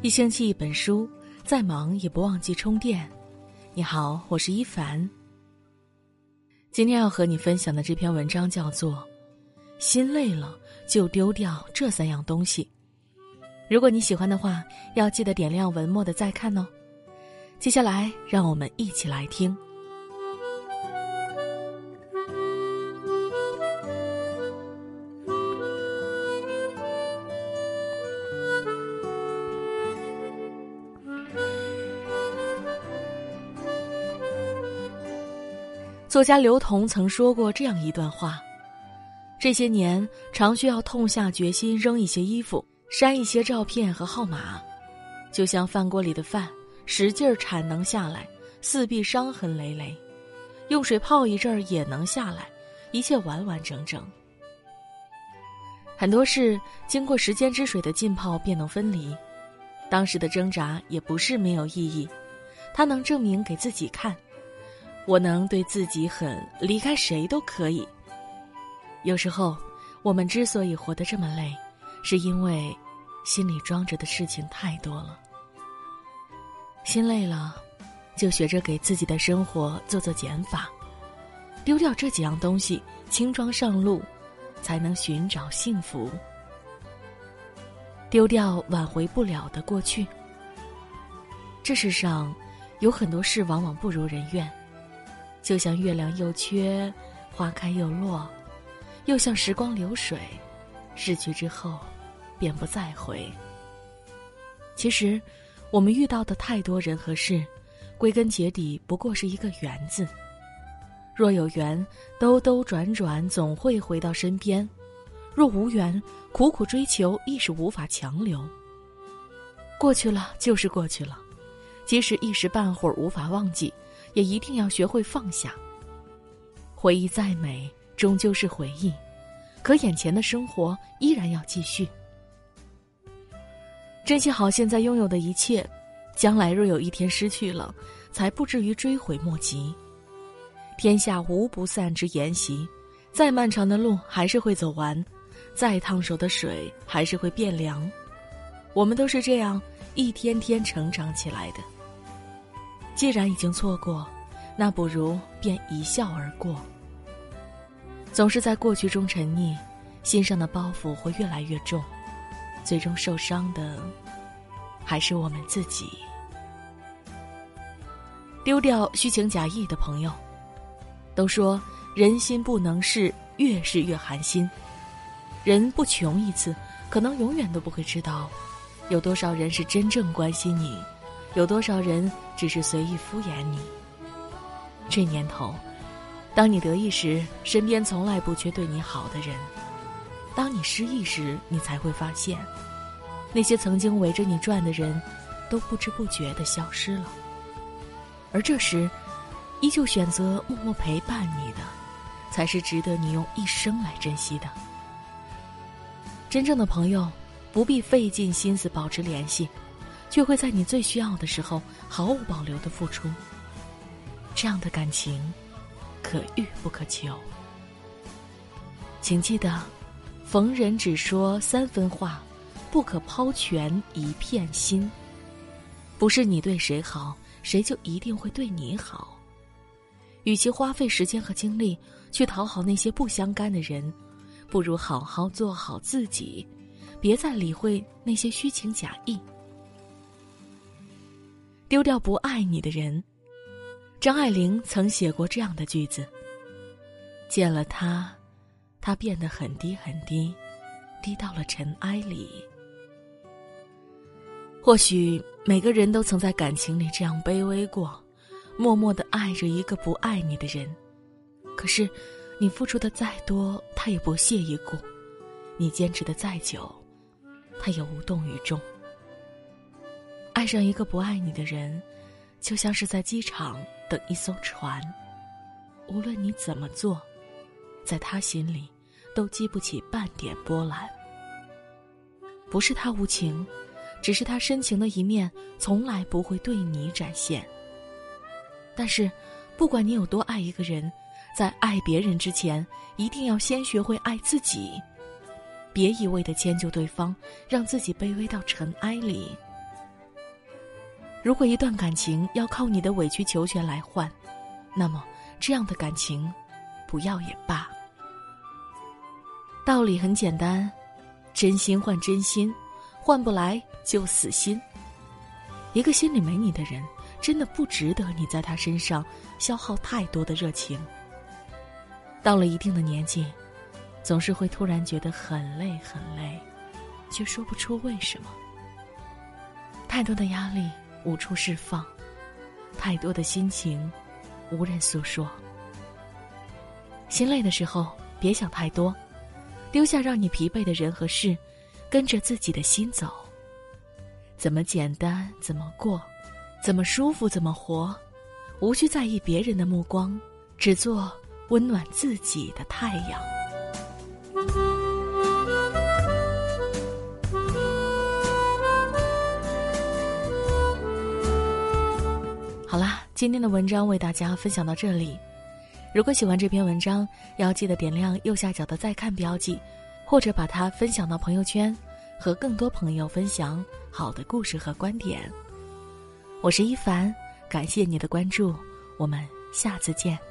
一星期一本书，再忙也不忘记充电。你好，我是一凡。今天要和你分享的这篇文章叫做《心累了就丢掉这三样东西》。如果你喜欢的话，要记得点亮文末的再看哦。接下来，让我们一起来听。作家刘同曾说过这样一段话：这些年常需要痛下决心扔一些衣服、删一些照片和号码，就像饭锅里的饭，使劲产能下来，四壁伤痕累累；用水泡一阵儿也能下来，一切完完整整。很多事经过时间之水的浸泡便能分离，当时的挣扎也不是没有意义，它能证明给自己看。我能对自己狠，离开谁都可以。有时候，我们之所以活得这么累，是因为心里装着的事情太多了。心累了，就学着给自己的生活做做减法，丢掉这几样东西，轻装上路，才能寻找幸福。丢掉挽回不了的过去。这世上，有很多事往往不如人愿。就像月亮又缺，花开又落，又像时光流水，逝去之后，便不再回。其实，我们遇到的太多人和事，归根结底不过是一个“缘”字。若有缘，兜兜转转总会回到身边；若无缘，苦苦追求亦是无法强留。过去了就是过去了，即使一时半会儿无法忘记。也一定要学会放下。回忆再美，终究是回忆，可眼前的生活依然要继续。珍惜好现在拥有的一切，将来若有一天失去了，才不至于追悔莫及。天下无不散之筵席，再漫长的路还是会走完，再烫手的水还是会变凉。我们都是这样一天天成长起来的。既然已经错过，那不如便一笑而过。总是在过去中沉溺，心上的包袱会越来越重，最终受伤的还是我们自己。丢掉虚情假意的朋友，都说人心不能试，越是越寒心。人不穷一次，可能永远都不会知道，有多少人是真正关心你。有多少人只是随意敷衍你？这年头，当你得意时，身边从来不缺对你好的人；当你失意时，你才会发现，那些曾经围着你转的人，都不知不觉的消失了。而这时，依旧选择默默陪伴你的，才是值得你用一生来珍惜的。真正的朋友，不必费尽心思保持联系。却会在你最需要的时候毫无保留的付出。这样的感情，可遇不可求。请记得，逢人只说三分话，不可抛全一片心。不是你对谁好，谁就一定会对你好。与其花费时间和精力去讨好那些不相干的人，不如好好做好自己，别再理会那些虚情假意。丢掉不爱你的人。张爱玲曾写过这样的句子：“见了他，他变得很低很低，低到了尘埃里。”或许每个人都曾在感情里这样卑微过，默默的爱着一个不爱你的人。可是，你付出的再多，他也不屑一顾；你坚持的再久，他也无动于衷。爱上一个不爱你的人，就像是在机场等一艘船。无论你怎么做，在他心里都激不起半点波澜。不是他无情，只是他深情的一面从来不会对你展现。但是，不管你有多爱一个人，在爱别人之前，一定要先学会爱自己。别一味的迁就对方，让自己卑微到尘埃里。如果一段感情要靠你的委曲求全来换，那么这样的感情，不要也罢。道理很简单，真心换真心，换不来就死心。一个心里没你的人，真的不值得你在他身上消耗太多的热情。到了一定的年纪，总是会突然觉得很累很累，却说不出为什么。太多的压力无处释放，太多的心情无人诉说。心累的时候，别想太多。丢下让你疲惫的人和事，跟着自己的心走。怎么简单怎么过，怎么舒服怎么活，无需在意别人的目光，只做温暖自己的太阳。好啦，今天的文章为大家分享到这里。如果喜欢这篇文章，要记得点亮右下角的再看标记，或者把它分享到朋友圈，和更多朋友分享好的故事和观点。我是一凡，感谢你的关注，我们下次见。